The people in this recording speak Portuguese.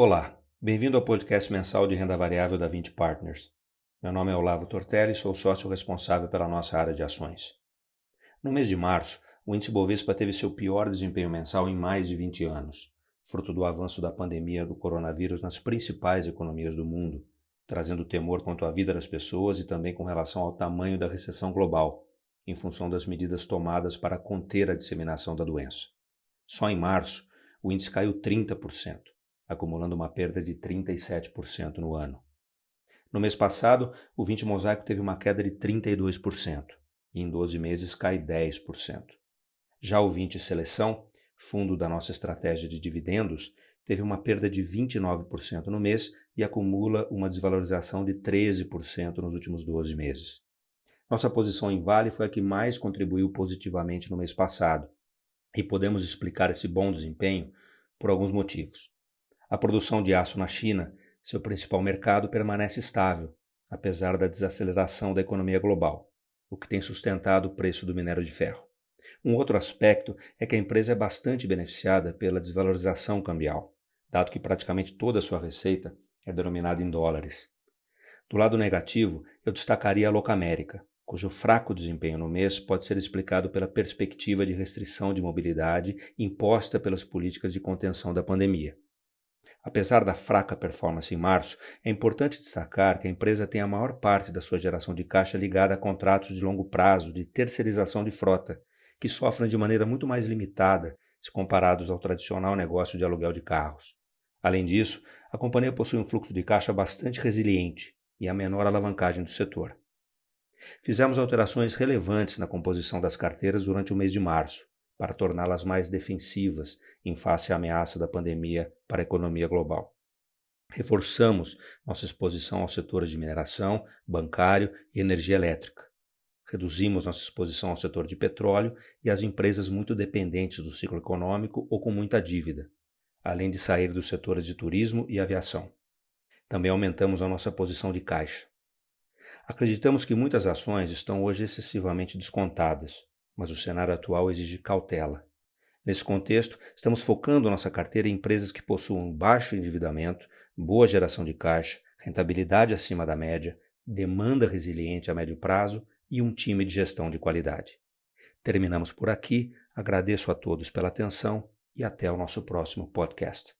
Olá, bem-vindo ao podcast mensal de renda variável da 20 Partners. Meu nome é Olavo Tortelli e sou sócio responsável pela nossa área de ações. No mês de março, o índice Bovespa teve seu pior desempenho mensal em mais de 20 anos, fruto do avanço da pandemia do coronavírus nas principais economias do mundo, trazendo temor quanto à vida das pessoas e também com relação ao tamanho da recessão global, em função das medidas tomadas para conter a disseminação da doença. Só em março, o índice caiu 30%, acumulando uma perda de 37% no ano. No mês passado, o 20 Mosaico teve uma queda de 32% e em 12 meses cai 10%. Já o 20 Seleção, fundo da nossa estratégia de dividendos, teve uma perda de 29% no mês e acumula uma desvalorização de 13% nos últimos 12 meses. Nossa posição em Vale foi a que mais contribuiu positivamente no mês passado, e podemos explicar esse bom desempenho por alguns motivos. A produção de aço na China, seu principal mercado, permanece estável, apesar da desaceleração da economia global, o que tem sustentado o preço do minério de ferro. Um outro aspecto é que a empresa é bastante beneficiada pela desvalorização cambial, dado que praticamente toda a sua receita é denominada em dólares. Do lado negativo, eu destacaria a Locamérica, cujo fraco desempenho no mês pode ser explicado pela perspectiva de restrição de mobilidade imposta pelas políticas de contenção da pandemia. Apesar da fraca performance em março, é importante destacar que a empresa tem a maior parte da sua geração de caixa ligada a contratos de longo prazo de terceirização de frota, que sofrem de maneira muito mais limitada se comparados ao tradicional negócio de aluguel de carros. Além disso, a companhia possui um fluxo de caixa bastante resiliente e a menor alavancagem do setor. Fizemos alterações relevantes na composição das carteiras durante o mês de março, para torná-las mais defensivas em face à ameaça da pandemia para a economia global. Reforçamos nossa exposição aos setores de mineração, bancário e energia elétrica. Reduzimos nossa exposição ao setor de petróleo e às empresas muito dependentes do ciclo econômico ou com muita dívida, além de sair dos setores de turismo e aviação. Também aumentamos a nossa posição de caixa. Acreditamos que muitas ações estão hoje excessivamente descontadas, mas o cenário atual exige cautela. Nesse contexto, estamos focando nossa carteira em empresas que possuam baixo endividamento, boa geração de caixa, rentabilidade acima da média, demanda resiliente a médio prazo e um time de gestão de qualidade. Terminamos por aqui, agradeço a todos pela atenção e até o nosso próximo podcast.